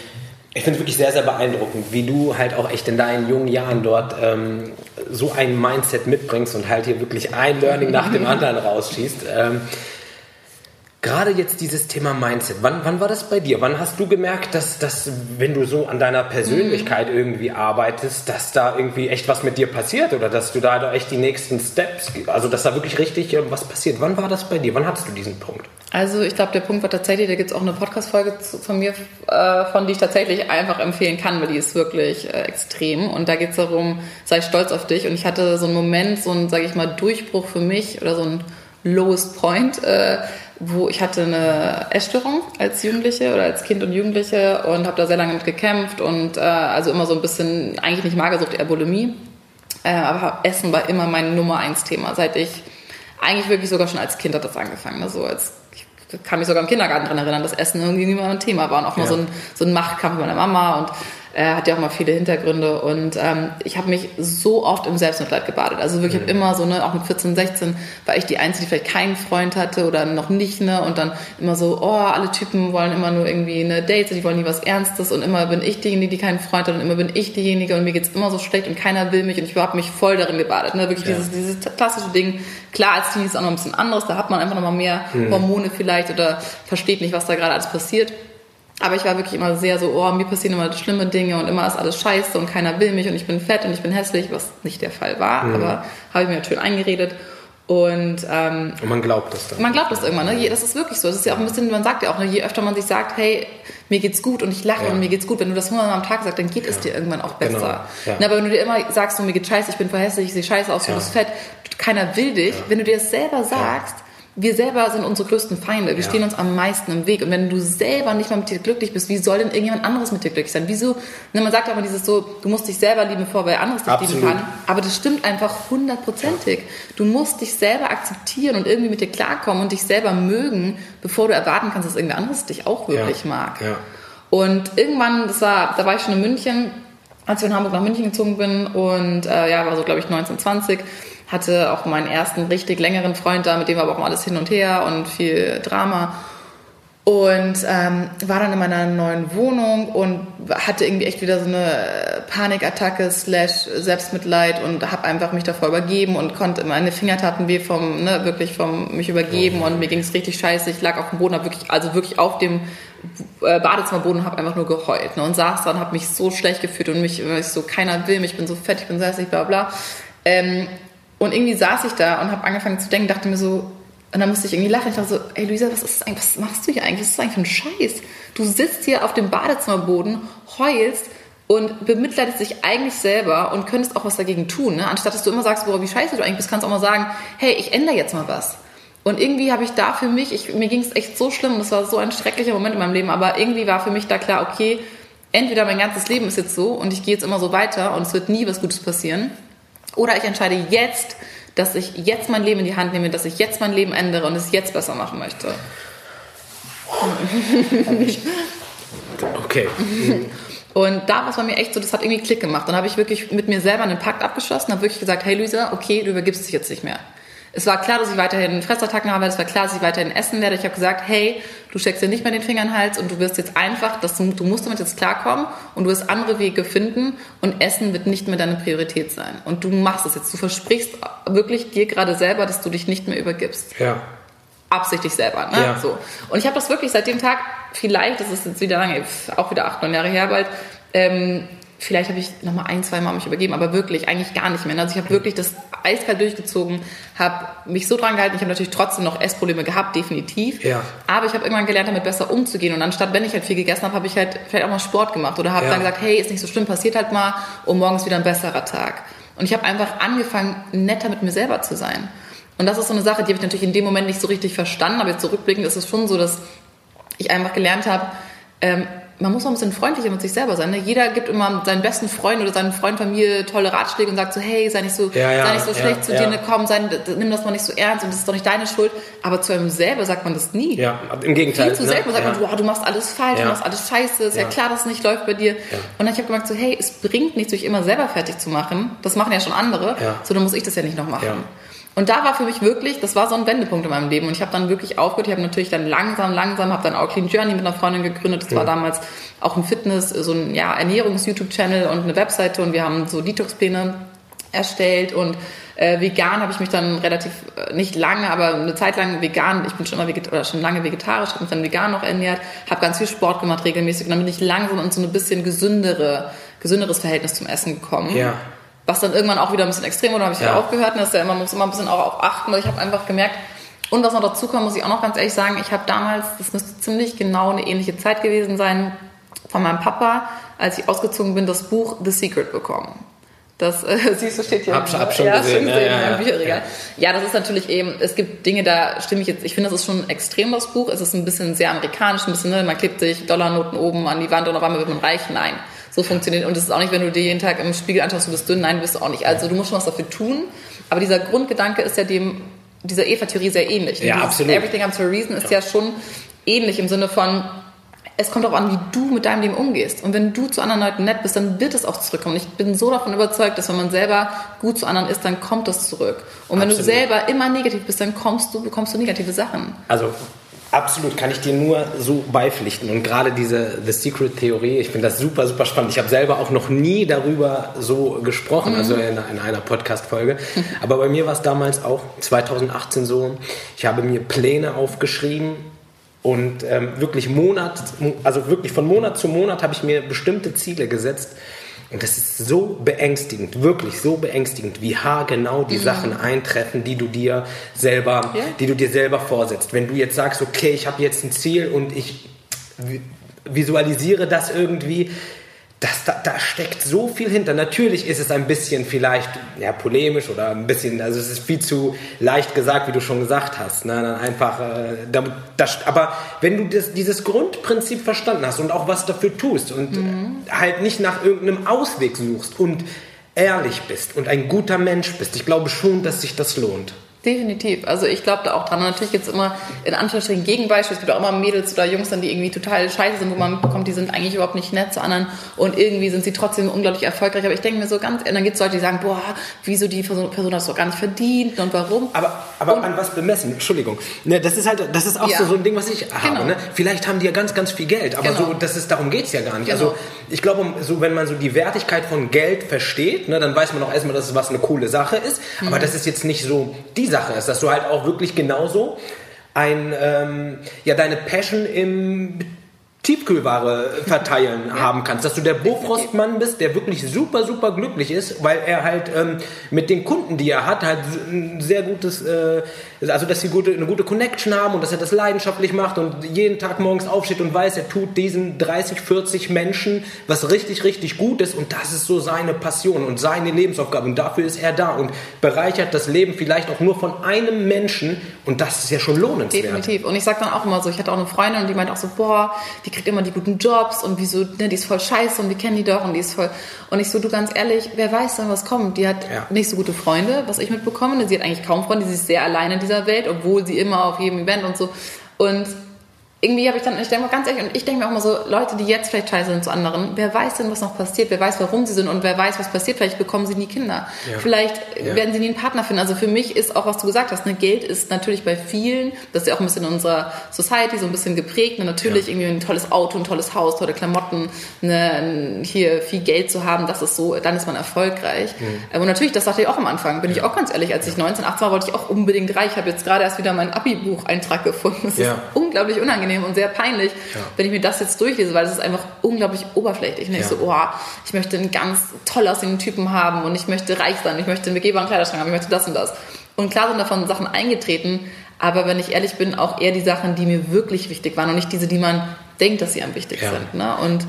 Speaker 1: ich finde es wirklich sehr, sehr beeindruckend, wie du halt auch echt in deinen jungen Jahren dort ähm, so ein Mindset mitbringst und halt hier wirklich ein Learning nach dem anderen rausschießt. Ähm, Gerade jetzt dieses Thema Mindset. Wann, wann war das bei dir? Wann hast du gemerkt, dass, dass, wenn du so an deiner Persönlichkeit irgendwie arbeitest, dass da irgendwie echt was mit dir passiert oder dass du da, echt die nächsten Steps, also dass da wirklich richtig äh, was passiert? Wann war das bei dir? Wann hattest du diesen Punkt?
Speaker 2: Also ich glaube, der Punkt war tatsächlich, da gibt es auch eine Podcast-Folge von mir, äh, von die ich tatsächlich einfach empfehlen kann, weil die ist wirklich äh, extrem. Und da geht es darum, sei stolz auf dich. Und ich hatte so einen Moment, so einen, sage ich mal, Durchbruch für mich oder so ein lowest point, äh, wo ich hatte eine Essstörung als Jugendliche oder als Kind und Jugendliche und habe da sehr lange mit gekämpft und äh, also immer so ein bisschen, eigentlich nicht Magersucht, eher Bulimie. Äh, aber Essen war immer mein Nummer eins Thema, seit ich eigentlich wirklich sogar schon als Kind hat das angefangen. Ne? So als ich kann mich sogar im Kindergarten daran erinnern, dass Essen irgendwie immer ein Thema war und auch mal so, ein, so ein Machtkampf mit meiner Mama und er hat ja auch mal viele Hintergründe und ähm, ich habe mich so oft im Selbstmitleid gebadet. Also wirklich mhm. immer so, ne, auch mit 14, 16 war ich die Einzige, die vielleicht keinen Freund hatte oder noch nicht, ne, und dann immer so, oh, alle Typen wollen immer nur irgendwie eine Date, die wollen nie was Ernstes und immer bin ich diejenige, die keinen Freund hat und immer bin ich diejenige und mir geht's immer so schlecht und keiner will mich und ich habe mich voll darin gebadet, ne, wirklich ja. dieses, dieses klassische Ding. Klar, als Teenie ist auch noch ein bisschen anderes, da hat man einfach noch mal mehr mhm. Hormone vielleicht oder versteht nicht, was da gerade alles passiert. Aber ich war wirklich immer sehr so, oh, mir passieren immer schlimme Dinge und immer ist alles scheiße und keiner will mich und ich bin fett und ich bin hässlich, was nicht der Fall war, mhm. aber habe ich mir schön eingeredet. Und, ähm,
Speaker 1: und man glaubt das dann.
Speaker 2: Man glaubt das irgendwann, ne? Das ist wirklich so. Das ist ja auch ein bisschen, man sagt ja auch, ne? je öfter man sich sagt, hey, mir geht's gut und ich lache ja. und mir geht's gut, wenn du das hundertmal am Tag sagst, dann geht ja. es dir irgendwann auch besser. Genau. Ja. Na, aber wenn du dir immer sagst, so, mir geht scheiße, ich bin verhässlich, ich sehe scheiße aus, du bist fett, keiner will dich, wenn du dir das selber sagst, wir selber sind unsere größten Feinde. Wir ja. stehen uns am meisten im Weg. Und wenn du selber nicht mal mit dir glücklich bist, wie soll denn irgendjemand anderes mit dir glücklich sein? Wieso? Ne, man sagt aber dieses so, du musst dich selber lieben, bevor wer anderes dich Absolut. lieben kann. Aber das stimmt einfach hundertprozentig. Ja. Du musst dich selber akzeptieren und irgendwie mit dir klarkommen und dich selber mögen, bevor du erwarten kannst, dass irgendwer anderes dich auch wirklich ja. mag. Und irgendwann, das war, da war ich schon in München, als ich von Hamburg nach München gezogen bin und äh, ja, war so glaube ich 1920 hatte auch meinen ersten richtig längeren Freund da, mit dem war aber auch mal alles hin und her und viel Drama. Und ähm, war dann in meiner neuen Wohnung und hatte irgendwie echt wieder so eine Panikattacke slash Selbstmitleid und habe einfach mich davor übergeben und konnte meine Finger taten weh vom, ne, wirklich vom mich übergeben und mir ging es richtig scheiße. Ich lag auf dem Boden, hab wirklich, also wirklich auf dem äh, Badezimmerboden und habe einfach nur geheult ne, und saß da und habe mich so schlecht gefühlt und mich, ich so, keiner will mich, ich bin so fett, ich bin hässlich, bla bla. Ähm, und irgendwie saß ich da und habe angefangen zu denken, dachte mir so, und dann musste ich irgendwie lachen. Ich dachte so, ey Luisa, was, ist eigentlich, was machst du hier eigentlich? Was ist eigentlich für ein Scheiß? Du sitzt hier auf dem Badezimmerboden, heulst und bemitleidest dich eigentlich selber und könntest auch was dagegen tun. Ne? Anstatt dass du immer sagst, boah, wie scheiße du eigentlich bist, kannst du auch mal sagen, hey, ich ändere jetzt mal was. Und irgendwie habe ich da für mich, ich, mir ging es echt so schlimm und das war so ein schrecklicher Moment in meinem Leben, aber irgendwie war für mich da klar, okay, entweder mein ganzes Leben ist jetzt so und ich gehe jetzt immer so weiter und es wird nie was Gutes passieren oder ich entscheide jetzt, dass ich jetzt mein Leben in die Hand nehme, dass ich jetzt mein Leben ändere und es jetzt besser machen möchte.
Speaker 1: Okay.
Speaker 2: Und da war es bei mir echt so, das hat irgendwie Klick gemacht. Dann habe ich wirklich mit mir selber einen Pakt abgeschlossen, habe wirklich gesagt, hey Luisa, okay, du übergibst dich jetzt nicht mehr. Es war klar, dass ich weiterhin Fressattacken habe, es war klar, dass ich weiterhin essen werde. Ich habe gesagt, hey, du steckst dir nicht mehr den Finger in den Hals und du wirst jetzt einfach, das, du musst damit jetzt klarkommen und du wirst andere Wege finden und Essen wird nicht mehr deine Priorität sein. Und du machst es jetzt. Du versprichst wirklich dir gerade selber, dass du dich nicht mehr übergibst.
Speaker 1: Ja.
Speaker 2: Absichtlich selber. Ne? Ja. So. Und ich habe das wirklich seit dem Tag, vielleicht, das ist jetzt wieder lange, auch wieder acht, neun Jahre her bald, ähm, vielleicht habe ich noch mal ein, zwei Mal mich übergeben, aber wirklich eigentlich gar nicht mehr. Also ich habe wirklich das eiskalt durchgezogen, habe mich so dran gehalten. Ich habe natürlich trotzdem noch Essprobleme gehabt, definitiv.
Speaker 1: Ja.
Speaker 2: Aber ich habe irgendwann gelernt, damit besser umzugehen. Und anstatt, wenn ich halt viel gegessen habe, habe ich halt vielleicht auch mal Sport gemacht oder habe ja. dann gesagt, hey, ist nicht so schlimm, passiert halt mal und morgen ist wieder ein besserer Tag. Und ich habe einfach angefangen, netter mit mir selber zu sein. Und das ist so eine Sache, die habe ich natürlich in dem Moment nicht so richtig verstanden, aber jetzt zurückblickend ist es schon so, dass ich einfach gelernt habe, ähm, man muss auch ein bisschen freundlicher mit sich selber sein. Ne? Jeder gibt immer seinen besten Freund oder seinen Freund, Familie tolle Ratschläge und sagt so, hey, sei nicht so, ja, ja, sei nicht so schlecht ja, zu dir, ne, komm, sei, nimm das mal nicht so ernst und das ist doch nicht deine Schuld. Aber zu einem selber sagt man das nie.
Speaker 1: Ja, im Gegenteil.
Speaker 2: Viel zu ne? selten sagt man, wow, du machst alles falsch, du machst alles scheiße, ist ja, klar, dass es nicht läuft bei dir. Und dann habe ich gemerkt so, hey, es bringt nichts, sich immer selber fertig zu machen. Das machen ja schon andere, so dann muss ich das ja nicht noch machen. Und da war für mich wirklich, das war so ein Wendepunkt in meinem Leben. Und ich habe dann wirklich aufgehört. Ich habe natürlich dann langsam, langsam, habe dann auch Clean Journey mit einer Freundin gegründet. Das ja. war damals auch ein Fitness, so ein ja, Ernährungs-YouTube-Channel und eine Webseite. Und wir haben so Detox-Pläne erstellt. Und äh, vegan habe ich mich dann relativ, äh, nicht lange, aber eine Zeit lang vegan, ich bin schon immer veget oder schon lange vegetarisch, habe mich dann vegan noch ernährt, habe ganz viel Sport gemacht regelmäßig. Und dann bin ich langsam in so ein bisschen gesündere, gesünderes Verhältnis zum Essen gekommen.
Speaker 1: Ja.
Speaker 2: Was dann irgendwann auch wieder ein bisschen extrem wurde, habe ich ja. wieder aufgehört. Und das ist ja immer, man muss immer ein bisschen auch auf achten, weil ich habe einfach gemerkt, und was noch dazu kommt, muss ich auch noch ganz ehrlich sagen, ich habe damals, das müsste ziemlich genau eine ähnliche Zeit gewesen sein, von meinem Papa, als ich ausgezogen bin, das Buch The Secret bekommen. Das äh, siehst du, steht hier.
Speaker 1: Hab, hab schon
Speaker 2: ja,
Speaker 1: gesehen. Ja, ja, ja.
Speaker 2: Ja. das ist natürlich eben, es gibt Dinge, da stimme ich jetzt, ich finde, das ist schon ein extremes Buch. Es ist ein bisschen sehr amerikanisch, ein bisschen, ne, man klebt sich Dollarnoten oben an die Wand und auf einmal wird man reich. Nein, so funktioniert. Und es ist auch nicht, wenn du dir jeden Tag im Spiegel anschaust, du bist dünn. Nein, bist du auch nicht. Also du musst schon was dafür tun. Aber dieser Grundgedanke ist ja dem, dieser Eva-Theorie sehr ähnlich.
Speaker 1: Ja,
Speaker 2: Dieses
Speaker 1: absolut.
Speaker 2: Everything comes to a reason ist ja schon ähnlich im Sinne von, es kommt darauf an, wie du mit deinem Leben umgehst. Und wenn du zu anderen Leuten nett bist, dann wird es auch zurückkommen. Ich bin so davon überzeugt, dass wenn man selber gut zu anderen ist, dann kommt das zurück. Und wenn
Speaker 1: Absolut.
Speaker 2: du selber immer negativ bist, dann kommst du, bekommst du negative Sachen.
Speaker 1: Also absolut kann ich dir nur so beipflichten. Und gerade diese The Secret Theorie, ich finde das super, super spannend. Ich habe selber auch noch nie darüber so gesprochen, also in, in einer Podcast-Folge. Aber bei mir war es damals auch 2018 so, ich habe mir Pläne aufgeschrieben und ähm, wirklich Monat, also wirklich von Monat zu Monat habe ich mir bestimmte Ziele gesetzt. Und das ist so beängstigend, wirklich so beängstigend, wie haargenau die Sachen eintreffen, die du dir selber,
Speaker 2: Ja.
Speaker 1: die du dir selber vorsetzt. Wenn du jetzt sagst, okay, ich habe jetzt ein Ziel und ich vi- visualisiere das irgendwie, das, da, da steckt so viel hinter. Natürlich ist es ein bisschen vielleicht ja, polemisch oder ein bisschen, also es ist viel zu leicht gesagt, wie du schon gesagt hast. Ne? Dann einfach, äh, da, das, aber wenn du das, dieses Grundprinzip verstanden hast und auch was dafür tust und äh, halt nicht nach irgendeinem Ausweg suchst und ehrlich bist und ein guter Mensch bist, ich glaube schon, dass sich das lohnt.
Speaker 2: Definitiv. Also ich glaube da auch dran. Und natürlich gibt es immer in Anführungsstrichen Gegenbeispiele. Es gibt auch immer Mädels oder Jungs dann, die irgendwie total scheiße sind, wo man mitbekommt, die sind eigentlich überhaupt nicht nett zu anderen und irgendwie sind sie trotzdem unglaublich erfolgreich. Aber ich denke mir so ganz, und dann gibt es Leute, die sagen, boah, wieso die Person, Person hat es doch gar nicht verdient und warum.
Speaker 1: Aber, aber
Speaker 2: Und-
Speaker 1: an was bemessen? Entschuldigung. Ne, das ist halt, das ist auch
Speaker 2: Ja.
Speaker 1: so, so ein Ding, was ich habe.
Speaker 2: Genau.
Speaker 1: Ne? Vielleicht haben die ja ganz, ganz viel Geld, aber
Speaker 2: Genau.
Speaker 1: so, das ist, darum geht's ja gar nicht.
Speaker 2: Genau.
Speaker 1: Also ich glaube, so, wenn man so die Wertigkeit von Geld versteht, ne, dann weiß man auch erstmal, dass es was eine coole Sache ist.
Speaker 2: Mhm.
Speaker 1: Aber das ist jetzt nicht so die Sache ist, dass du halt auch wirklich genauso ein, ähm, ja, deine Passion im Tiefkühlware verteilen haben kannst, dass du der Bofrostmann bist, der wirklich super, super glücklich ist, weil er halt ähm, mit den Kunden, die er hat, halt ein sehr gutes, äh, also dass sie gute, eine gute Connection haben und dass er das leidenschaftlich macht und jeden Tag morgens aufsteht und weiß, er tut diesen 30, 40 Menschen was richtig, richtig gut ist und das ist so seine Passion und seine Lebensaufgabe und dafür ist er da und bereichert das Leben vielleicht auch nur von einem Menschen und das ist ja schon lohnenswert.
Speaker 2: Definitiv. Und ich sag dann auch immer so, ich hatte auch eine Freundin und die meint auch so, boah, die kriegt immer die guten Jobs und wieso, ne, die ist voll scheiße und wir kennen die doch und die ist voll. Und ich so, du ganz ehrlich, wer weiß dann, was kommt? Die hat
Speaker 1: Ja.
Speaker 2: nicht so gute Freunde, was ich mitbekomme. ne, Sie hat eigentlich kaum Freunde, sie ist sehr allein in dieser Welt, obwohl sie immer auf jedem Event und so. Und irgendwie habe ich dann, ich denke mal ganz ehrlich, und ich denke mir auch mal so, Leute, die jetzt vielleicht scheiße sind zu anderen, wer weiß denn, was noch passiert, wer weiß, warum sie sind und wer weiß, was passiert, vielleicht bekommen sie nie Kinder,
Speaker 1: Ja.
Speaker 2: vielleicht
Speaker 1: Ja.
Speaker 2: werden sie nie einen Partner finden. Also für mich ist auch, was du gesagt hast, ne, Geld ist natürlich bei vielen, das ist ja auch ein bisschen in unserer Society so ein bisschen geprägt, ne, natürlich irgendwie ein tolles Auto, ein tolles Haus, tolle Klamotten, ne, hier viel Geld zu haben, das ist so, dann ist man erfolgreich.
Speaker 1: Mhm.
Speaker 2: Und natürlich, das dachte ich auch am Anfang, bin ich auch ganz ehrlich, als ich 19, 18 war, wollte ich auch unbedingt reich. Ich habe jetzt gerade erst wieder meinen Abi-Bucheintrag gefunden. Das
Speaker 1: Ja.
Speaker 2: ist unglaublich unangenehm und sehr peinlich,
Speaker 1: Ja.
Speaker 2: wenn ich mir das jetzt durchlese, weil es ist einfach unglaublich oberflächlich. Und ich
Speaker 1: Ja.
Speaker 2: so, oh, ich möchte einen ganz toll aussehenden Typen haben und ich möchte reich sein, ich möchte einen begehbaren Kleiderschrank haben, ich möchte das und das. Und klar sind davon Sachen eingetreten, aber wenn ich ehrlich bin, auch eher die Sachen, die mir wirklich wichtig waren und nicht diese, die man denkt, dass sie am wichtigsten
Speaker 1: Ja.
Speaker 2: sind. Ne? Und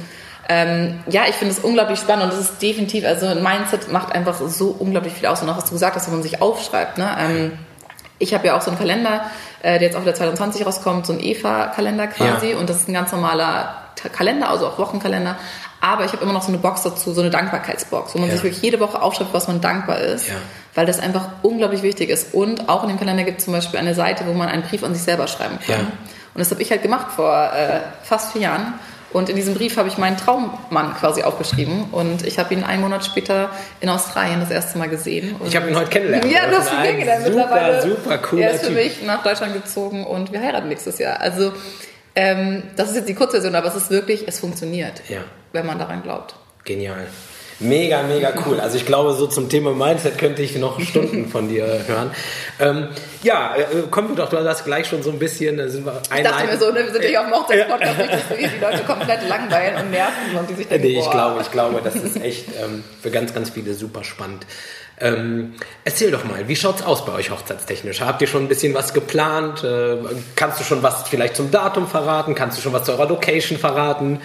Speaker 2: ähm, ja, ich finde es unglaublich spannend und es ist definitiv, also ein Mindset macht einfach so unglaublich viel aus. Und auch was du gesagt hast, wenn man sich aufschreibt. Ne? Ähm, ich habe ja auch so einen Kalender, äh, der jetzt auch wieder 2020 rauskommt, so ein EVA-Kalender quasi.
Speaker 1: Ja.
Speaker 2: Und das ist ein ganz normaler Kalender, also auch Wochenkalender. Aber ich habe immer noch so eine Box dazu, so eine Dankbarkeitsbox, wo man
Speaker 1: Ja.
Speaker 2: sich wirklich jede Woche aufschreibt, was man dankbar ist.
Speaker 1: Ja.
Speaker 2: Weil das einfach unglaublich wichtig ist. Und auch in dem Kalender gibt es zum Beispiel eine Seite, wo man einen Brief an sich selber schreiben kann.
Speaker 1: Ja.
Speaker 2: Und das habe ich halt gemacht vor äh, fast vier Jahren. Und in diesem Brief habe ich meinen Traummann quasi aufgeschrieben. Und ich habe ihn einen Monat später in Australien das erste Mal gesehen. Und
Speaker 1: Ich habe ihn heute kennengelernt.
Speaker 2: ja,
Speaker 1: Ein
Speaker 2: kennengelernt
Speaker 1: super,
Speaker 2: mittlerweile.
Speaker 1: super cooler
Speaker 2: Er ist für mich nach Deutschland gezogen und wir heiraten nächstes Jahr. Also ähm, das ist jetzt die Kurzversion, aber es ist wirklich, es funktioniert,
Speaker 1: Ja.
Speaker 2: wenn man daran glaubt.
Speaker 1: Genial. Mega, mega cool. Also ich glaube, so zum Thema Mindset könnte ich noch Stunden von dir hören. Ähm, ja, äh, kommen wir doch, du hast gleich schon so ein bisschen, äh, sind wir
Speaker 2: Ich dachte mir so, ne, wir sind ja auf dem Hochzeitspodcast, nicht, dass wir die Leute komplett langweilen und nerven und die sich denken,
Speaker 1: Nee, ich
Speaker 2: boah.
Speaker 1: glaube, ich glaube, das ist echt ähm, für ganz, ganz viele super spannend. Ähm, erzähl doch mal, wie schaut's aus bei euch hochzeitstechnisch? Habt ihr schon ein bisschen was geplant? Äh, kannst du schon was vielleicht zum Datum verraten? Kannst du schon was zu eurer Location verraten?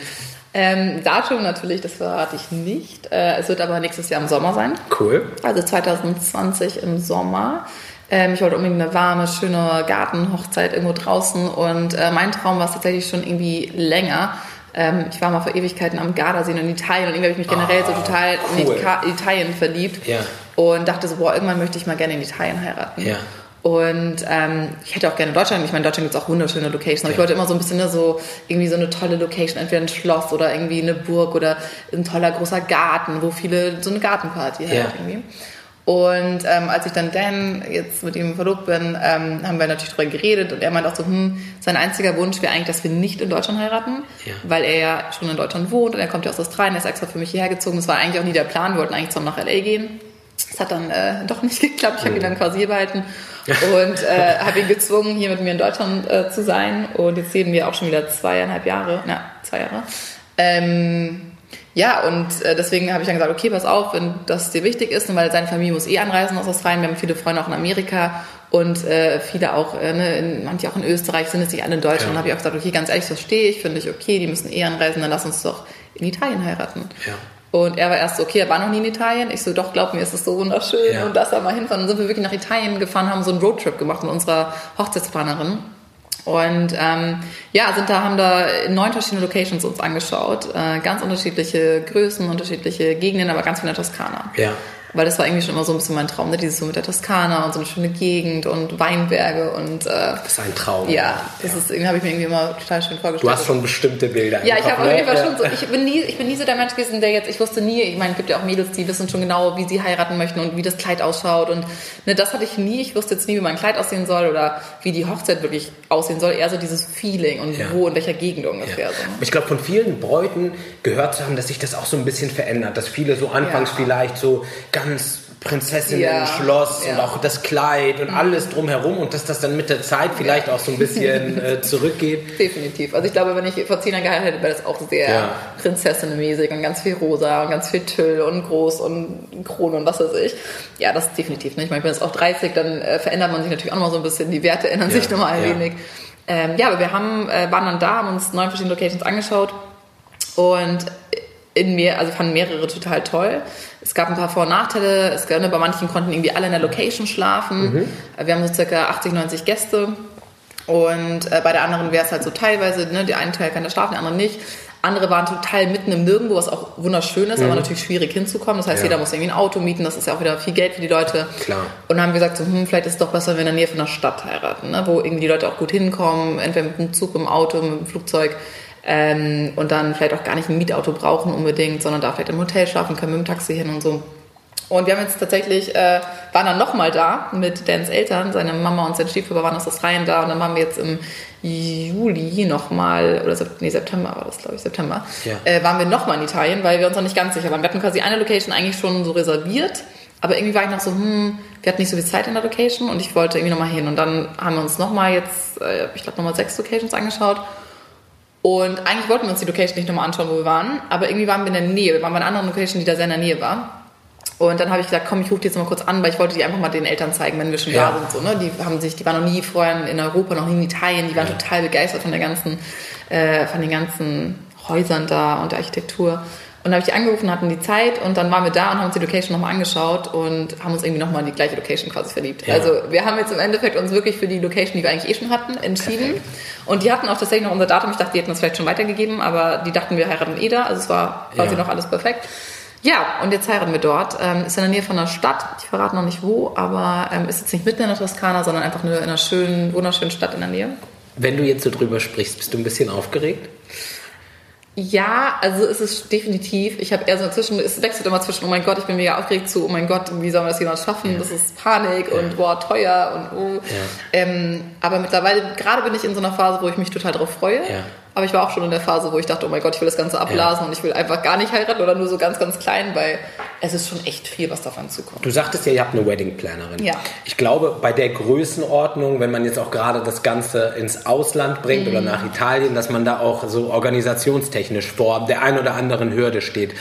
Speaker 2: Ähm, Datum natürlich, das verrate ich nicht. Äh, es wird aber nächstes Jahr im Sommer sein.
Speaker 1: Cool.
Speaker 2: Also 2020 im Sommer. Ähm, ich wollte unbedingt eine warme, schöne Gartenhochzeit irgendwo draußen und äh, mein Traum war es tatsächlich schon irgendwie länger. Ähm, ich war mal vor Ewigkeiten am Gardasee in Italien und irgendwie habe ich mich generell so
Speaker 1: Ah,
Speaker 2: total
Speaker 1: cool.
Speaker 2: in Ita- Italien verliebt
Speaker 1: Ja.
Speaker 2: und dachte so, boah, irgendwann möchte ich mal gerne in Italien heiraten.
Speaker 1: Ja.
Speaker 2: Und ähm, ich hätte auch gerne Deutschland. Ich meine, in Deutschland gibt es auch wunderschöne Locations. Aber ich wollte immer so ein bisschen ne, so irgendwie so eine tolle Location, entweder ein Schloss oder irgendwie eine Burg oder ein toller großer Garten, wo viele so eine Gartenparty
Speaker 1: Ja.
Speaker 2: halt irgendwie. Und ähm, als ich dann Dan jetzt mit ihm verlobt bin, ähm, haben wir natürlich darüber geredet und er meinte auch so, hm, sein einziger Wunsch wäre eigentlich, dass wir nicht in Deutschland heiraten,
Speaker 1: Ja.
Speaker 2: weil er ja schon in Deutschland wohnt und er kommt ja aus Australien, er ist extra für mich hierher gezogen. Das war eigentlich auch nie der Plan, wir wollten eigentlich zusammen nach L.A. gehen. Das hat dann äh, doch nicht geklappt. Ich habe ihn dann quasi hier behalten und äh, habe ihn gezwungen, hier mit mir in Deutschland äh, zu sein. Und jetzt leben wir auch schon wieder zweieinhalb Jahre, na, zwei Jahre. Ähm, ja, und äh, deswegen habe ich dann gesagt, okay, pass auf, wenn das dir wichtig ist, weil seine Familie muss eh anreisen aus Australien. Wir haben viele Freunde auch in Amerika und äh, viele auch, äh, ne, in, manche auch in Österreich, sind jetzt nicht alle in Deutschland.
Speaker 1: Ja.
Speaker 2: Und habe ich auch gesagt, okay, ganz ehrlich, das verstehe ich, finde ich okay, die müssen eh anreisen, dann lass uns doch in Italien heiraten.
Speaker 1: Ja.
Speaker 2: Und er war erst so, okay, er war noch nie in Italien. Ich so, doch, glaub mir, ist es so wunderschön.
Speaker 1: Ja.
Speaker 2: Und das da mal hinfahren. Dann sind wir wirklich nach Italien gefahren, haben so einen Roadtrip gemacht mit unserer Hochzeitsplanerin. Und ähm, ja, sind da, haben da neun verschiedene Locations uns angeschaut. Äh, ganz unterschiedliche Größen, unterschiedliche Gegenden, aber ganz viel in der Toskana.
Speaker 1: Ja.
Speaker 2: Weil das war irgendwie schon immer so ein bisschen mein Traum, ne? dieses so mit der Toskana und so eine schöne Gegend und Weinberge und äh,
Speaker 1: Das ist ein Traum.
Speaker 2: ja, das ist irgendwie habe ich mir irgendwie immer total schön vorgestellt.
Speaker 1: Du hast schon bestimmte Bilder.
Speaker 2: Ja, ich habe auf
Speaker 1: ne?
Speaker 2: jeden Fall
Speaker 1: Ja.
Speaker 2: schon so, ich bin, nie, ich bin nie so der Mensch gewesen, der jetzt, ich wusste nie, ich meine, es gibt ja auch Mädels, die wissen schon genau, wie sie heiraten möchten und wie das Kleid ausschaut und ne, das hatte ich nie, ich wusste jetzt nie, wie mein Kleid aussehen soll oder wie die Hochzeit wirklich aussehen soll, eher so dieses Feeling und
Speaker 1: Ja.
Speaker 2: wo, in welcher Gegend ungefähr
Speaker 1: Ja.
Speaker 2: so. ne?
Speaker 1: Ich glaube, von vielen Bräuten gehört zu haben, dass sich das auch so ein bisschen verändert. Dass viele so anfangs
Speaker 2: Ja.
Speaker 1: vielleicht so ganz Prinzessinnen,
Speaker 2: Ja.
Speaker 1: Schloss und
Speaker 2: Ja.
Speaker 1: auch das Kleid und alles drumherum und dass das dann mit der Zeit vielleicht auch so ein bisschen äh, zurückgeht.
Speaker 2: Definitiv. Also ich glaube, wenn ich vor zehn Jahren geheiratet hätte, wäre das auch sehr
Speaker 1: Ja.
Speaker 2: prinzessinnenmäßig und ganz viel rosa und ganz viel Tüll und groß und Krone und was weiß ich. Ja, das ist definitiv nicht. Ich meine, ich bin jetzt auch 30, dann äh, verändert man sich natürlich auch noch mal so ein bisschen. Die Werte ändern sich
Speaker 1: Ja,
Speaker 2: nochmal ein
Speaker 1: ja.
Speaker 2: wenig. Ähm, ja, aber wir haben, äh, waren dann da, haben uns neun verschiedene Locations angeschaut und in mir, also fanden mehrere total toll. Es gab ein paar Vor- und Nachteile. Es gab, ne, bei manchen konnten irgendwie alle in der Location schlafen.
Speaker 1: Mhm.
Speaker 2: Wir haben so circa 80, 90 Gäste. Und äh, bei der anderen wäre es halt so teilweise, ne, der eine Teil kann da schlafen, der andere nicht. Andere waren total mitten im Nirgendwo, was auch wunderschön ist, aber natürlich schwierig hinzukommen. Das heißt,
Speaker 1: Mhm. Ja.
Speaker 2: jeder muss irgendwie ein Auto mieten, das ist ja auch wieder viel Geld für die Leute.
Speaker 1: Klar.
Speaker 2: Und haben gesagt, so, hm, vielleicht ist es doch besser, wenn wir in der Nähe von einer Stadt heiraten, ne, wo irgendwie die Leute auch gut hinkommen, entweder mit dem Zug, mit dem Auto, mit dem Flugzeug. Ähm, und dann vielleicht auch gar nicht ein Mietauto brauchen unbedingt, sondern da vielleicht im Hotel schlafen können, mit dem Taxi hin und so. Und wir haben jetzt tatsächlich, äh, waren dann nochmal da mit Dans Eltern, seine Mama und sein Stiefvater waren aus Australien da und dann waren wir jetzt im Juli nochmal, oder nee, September war das, glaube ich, September,
Speaker 1: Ja.
Speaker 2: äh, waren wir nochmal in Italien, weil wir uns noch nicht ganz sicher waren. Wir hatten quasi eine Location eigentlich schon so reserviert, aber irgendwie war ich noch so, hm, wir hatten nicht so viel Zeit in der Location und ich wollte irgendwie nochmal hin. Und dann haben wir uns nochmal jetzt, äh, ich glaube, nochmal sechs Locations angeschaut. Und eigentlich wollten wir uns die Location nicht nochmal anschauen, wo wir waren, aber irgendwie waren wir in der Nähe. Wir waren bei einer anderen Location, die da sehr in der Nähe war. Und dann habe ich gesagt, komm, ich rufe die jetzt mal kurz an, weil ich wollte die einfach mal den Eltern zeigen, wenn wir schon
Speaker 1: Ja.
Speaker 2: da sind. So, ne? Die haben sich, die waren noch nie vorher in Europa, noch nie in Italien, die waren
Speaker 1: Ja.
Speaker 2: total begeistert von der ganzen, äh, von den ganzen Häusern da und der Architektur. Und dann habe ich die angerufen, hatten die Zeit und dann waren wir da und haben uns die Location nochmal angeschaut und haben uns irgendwie nochmal in die gleiche Location quasi verliebt.
Speaker 1: Ja.
Speaker 2: Also wir haben jetzt im Endeffekt uns wirklich für die Location, die wir eigentlich eh schon hatten, entschieden.
Speaker 1: Perfekt.
Speaker 2: Und die hatten auch tatsächlich noch unser Datum. Ich dachte, die hätten uns vielleicht schon weitergegeben, aber die dachten, wir heiraten eh da. Also es war quasi
Speaker 1: Ja.
Speaker 2: noch alles perfekt. Ja, und jetzt heiraten wir dort. Ähm, ist in der Nähe von einer Stadt. Ich verrate noch nicht wo, aber ähm, ist jetzt nicht mitten in der Toskana, sondern einfach nur in einer schönen, wunderschönen Stadt in der Nähe.
Speaker 1: Wenn du jetzt so drüber sprichst, bist du ein bisschen aufgeregt?
Speaker 2: Ja, also es ist definitiv. Ich habe eher so zwischen, es wechselt immer zwischen, oh mein Gott, ich bin mega aufgeregt zu, oh mein Gott, wie soll man das jemals schaffen? Das ist Panik und boah, teuer und oh. Ähm, aber mittlerweile, gerade bin ich in so einer Phase, wo ich mich total darauf freue.
Speaker 1: Ja.
Speaker 2: Aber ich war auch schon in der Phase, wo ich dachte, oh mein Gott, ich will das Ganze abblasen und ich will einfach gar nicht heiraten oder nur so ganz, ganz klein, weil es ist schon echt viel, was davon zukommt.
Speaker 1: Du sagtest ja, ihr habt eine Wedding Plannerin.
Speaker 2: Ja.
Speaker 1: Ich glaube, bei der Größenordnung, wenn man jetzt auch gerade das Ganze ins Ausland bringt oder nach Italien, dass man da auch so organisationstechnisch vor der ein oder anderen Hürde steht.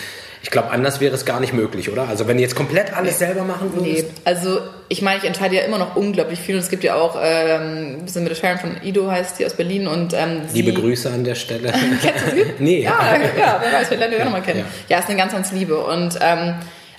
Speaker 1: Ich glaube, anders wäre es gar nicht möglich, oder? Also wenn du jetzt komplett alles selber machen würdest.
Speaker 2: Nee, also ich meine, ich entscheide ja immer noch unglaublich viel und es gibt ja auch, ähm, wir sind mit der Sharon von Ido, heißt die aus Berlin und ähm,
Speaker 1: Liebe Grüße an der Stelle.
Speaker 2: Kennst du sie?
Speaker 1: nee.
Speaker 2: Ja, ja, wer weiß, wir lernen die auch nochmal kennen. Ja. ja, ist eine ganz, ganz Liebe und ähm,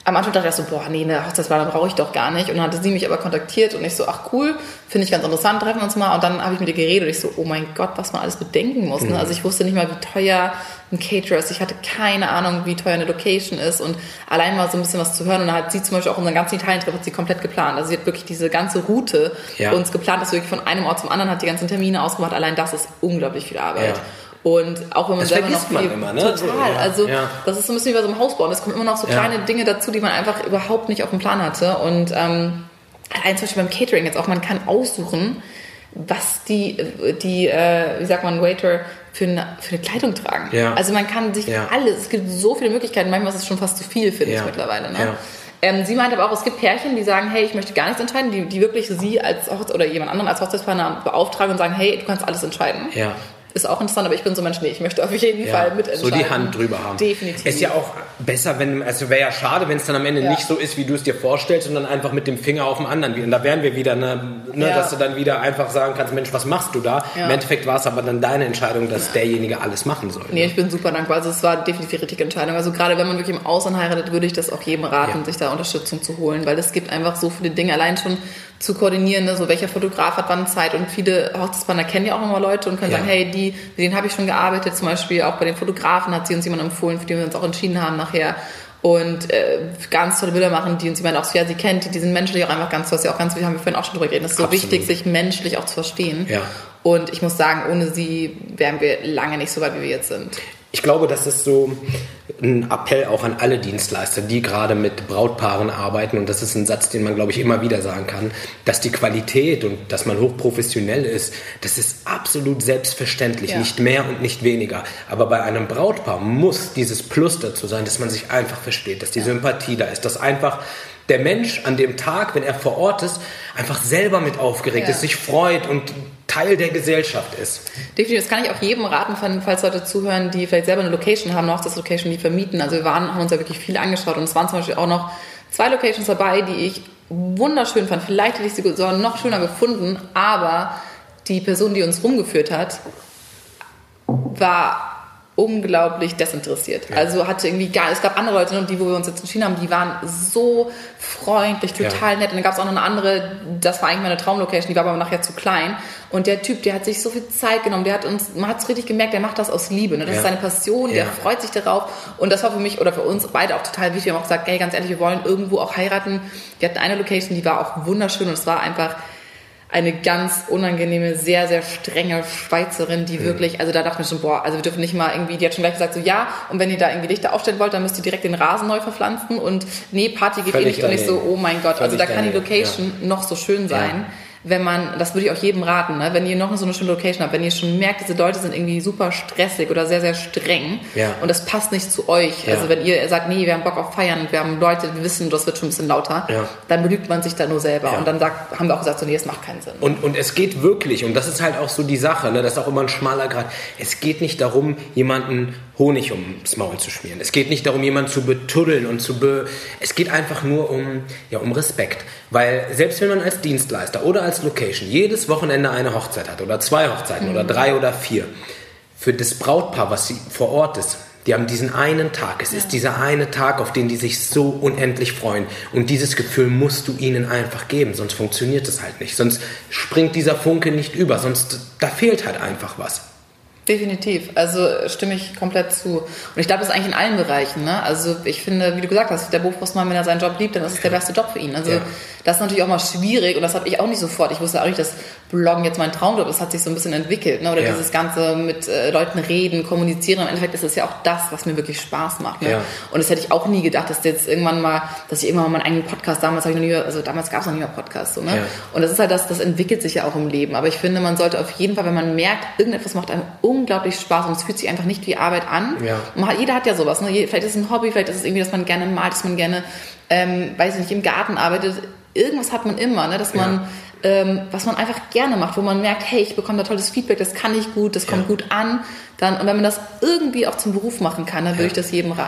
Speaker 2: am Anfang dachte ich so, boah, nee, eine Hochzeitsplanung brauche ich doch gar nicht. Und dann hatte sie mich aber kontaktiert und ich so, ach cool, finde ich ganz interessant, treffen wir uns mal. Und dann habe ich mit ihr geredet und ich so, oh mein Gott, was man alles bedenken muss. Ne? Mhm. Also ich wusste nicht mal, wie teuer ein Caterer ist. Ich hatte keine Ahnung, wie teuer eine Location ist. Und allein mal so ein bisschen was zu hören. Und dann hat sie zum Beispiel auch unseren ganzen Italien-Trip hat sie komplett geplant. Also sie hat wirklich diese ganze Route ja. uns geplant, dass wirklich von einem Ort zum anderen hat die ganzen Termine ausgemacht. Allein das ist unglaublich viel Arbeit. Ja. Und auch wenn man das selber noch
Speaker 1: man immer, ne?
Speaker 2: total, also ja. das ist so ein bisschen wie bei so einem Hausbau. es kommen immer noch so kleine ja. Dinge dazu, die man einfach überhaupt nicht auf dem Plan hatte. Und ähm, ein zum Beispiel beim Catering jetzt auch, man kann aussuchen, was die, die äh, wie sagt man, Waiter für eine, für eine Kleidung tragen. Ja. Also man kann sich alles, es gibt so viele Möglichkeiten, manchmal ist es schon fast zu viel, finde ich mittlerweile. Ne? Ähm, sie meinte aber auch, es gibt Pärchen, die sagen, hey, ich möchte gar nichts entscheiden, die, die wirklich sie als Hochze oder jemand anderen als Hochzeitsplaner beauftragen und sagen, hey, du kannst alles entscheiden. Ja ist auch interessant, aber ich bin so ein Mensch, nee, ich möchte auf jeden ja, Fall mitentscheiden.
Speaker 1: So die Hand drüber haben.
Speaker 2: Definitiv.
Speaker 1: Ist ja auch besser, wenn, also wäre ja schade, wenn es dann am Ende ja. nicht so ist, wie du es dir vorstellst, und dann einfach mit dem Finger auf dem anderen. Und da wären wir wieder, ne, ne ja. dass du dann wieder einfach sagen kannst, Mensch, was machst du da? Im Endeffekt war es aber dann deine Entscheidung, dass derjenige alles machen soll.
Speaker 2: Nee, ne? ich bin super dankbar. Also es war definitiv die richtige Entscheidung. Also gerade wenn man wirklich im Ausland heiratet, würde ich das auch jedem raten, sich da Unterstützung zu holen, weil es gibt einfach so viele Dinge. Allein schon zu koordinieren, ne? so welcher Fotograf hat wann Zeit und viele Hochzeitsplaner kennen ja auch immer Leute und können ja. sagen, hey, die, mit denen habe ich schon gearbeitet, zum Beispiel auch bei den Fotografen hat sie uns jemand empfohlen, für den wir uns auch entschieden haben nachher und äh, ganz tolle Bilder machen, die uns jemand auch so, ja, sie kennt, die, die sind menschlich auch einfach ganz, was ja auch ganz, wir haben wir vorhin auch schon drüber geredet, es ist so Absolut. wichtig, sich menschlich auch zu verstehen. Ja. Und ich muss sagen, ohne sie wären wir lange nicht so weit, wie wir jetzt sind
Speaker 1: ich glaube, das ist so ein Appell auch an alle Dienstleister, die gerade mit Brautpaaren arbeiten. Und das ist ein Satz, den man, glaube ich, immer wieder sagen kann, dass die Qualität und dass man hochprofessionell ist, das ist absolut selbstverständlich, ja. nicht mehr und nicht weniger. Aber bei einem Brautpaar muss dieses Plus dazu sein, dass man sich einfach versteht, dass die Sympathie da ist, dass einfach der Mensch an dem Tag, wenn er vor Ort ist, einfach selber mit aufgeregt ja. ist, sich freut und Teil der Gesellschaft ist.
Speaker 2: Definitiv, das kann ich auch jedem raten, falls Leute zuhören, die vielleicht selber eine Location haben, eine Hochzeitslocation, die vermieten. Also wir waren, haben uns ja wirklich viel angeschaut und es waren zum Beispiel auch noch zwei Locations dabei, die ich wunderschön fand. Vielleicht hätte ich sie sogar noch schöner gefunden, aber die Person, die uns rumgeführt hat, war unglaublich desinteressiert. Ja. Also hatte irgendwie gar, es gab andere Leute, die, wo wir uns jetzt entschieden haben, die waren so freundlich, total ja. nett. Und dann gab es auch noch eine andere, das war eigentlich meine Traumlocation, die war aber nachher zu klein. Und der Typ, der hat sich so viel Zeit genommen, der hat uns, man hat es richtig gemerkt, der macht das aus Liebe. Ne? Das ja. ist seine Passion, der freut sich darauf. Und das war für mich oder für uns beide auch total wichtig. Wir haben auch gesagt, hey, ganz ehrlich, wir wollen irgendwo auch heiraten. Wir hatten eine Location, die war auch wunderschön und es war einfach eine ganz unangenehme, sehr, sehr strenge Schweizerin, die mhm. wirklich, also da dachte ich schon, boah, also wir dürfen nicht mal irgendwie, die hat schon gleich gesagt, so ja, und wenn ihr da irgendwie Lichter aufstellen wollt, dann müsst ihr direkt den Rasen neu verpflanzen und nee, Party geht eh nicht. Und ich so, oh mein Gott, also da kann die Location ja. noch so schön sein. Ja wenn man, das würde ich auch jedem raten, ne? wenn ihr noch so eine schöne Location habt, wenn ihr schon merkt, diese Leute sind irgendwie super stressig oder sehr, sehr streng ja. und das passt nicht zu euch. Ja. Also wenn ihr sagt, nee, wir haben Bock auf Feiern, wir haben Leute, die wissen, das wird schon ein bisschen lauter, ja. dann belügt man sich da nur selber und dann sagt, haben wir auch gesagt, so, nee, das macht keinen Sinn.
Speaker 1: Und, und es geht wirklich, und das ist halt auch so die Sache, ne? das ist auch immer ein schmaler Grad, es geht nicht darum, jemanden Honig ums Maul zu schmieren. Es geht nicht darum, jemanden zu betuddeln und zu be... Es geht einfach nur um, ja, um Respekt. Weil selbst wenn man als Dienstleister oder als Location jedes Wochenende eine Hochzeit hat oder zwei Hochzeiten mhm. oder drei oder vier, für das Brautpaar, was sie vor Ort ist, die haben diesen einen Tag. Es ja. ist dieser eine Tag, auf den die sich so unendlich freuen. Und dieses Gefühl musst du ihnen einfach geben, sonst funktioniert es halt nicht. Sonst springt dieser Funke nicht über, sonst da fehlt halt einfach was.
Speaker 2: Definitiv. Also stimme ich komplett zu. Und ich glaube, das ist eigentlich in allen Bereichen. Ne? Also ich finde, wie du gesagt hast, der Berufsmann, wenn er seinen Job liebt, dann ist es der beste Job für ihn. Also ja. Das ist natürlich auch mal schwierig und das habe ich auch nicht sofort. Ich wusste auch nicht, dass Bloggen jetzt mein Traumjob ist. Das hat sich so ein bisschen entwickelt. Ne? Oder ja. dieses ganze mit äh, Leuten reden, kommunizieren. Im Endeffekt ist es ja auch das, was mir wirklich Spaß macht. Ne? Ja. Und das hätte ich auch nie gedacht, dass jetzt irgendwann mal, dass ich irgendwann mal meinen eigenen Podcast, damals habe ich noch nie, also damals gab es noch nie mal Podcasts. So, ne? Und das ist halt das, das entwickelt sich ja auch im Leben. Aber ich finde, man sollte auf jeden Fall, wenn man merkt, irgendetwas macht einem unglaublich Spaß und es fühlt sich einfach nicht wie Arbeit an. Ja. Und jeder hat ja sowas. Ne? Vielleicht ist es ein Hobby, vielleicht ist es irgendwie, dass man gerne malt, dass man gerne, ähm, weiß ich nicht, im Garten arbeitet. Irgendwas hat man immer, ne? dass man, ja. ähm, was man einfach gerne macht, wo man merkt, hey, ich bekomme da tolles Feedback, das kann ich gut, das kommt ja. gut an. Dann, und wenn man das irgendwie auch zum Beruf machen kann, dann würde ich das jedem raten.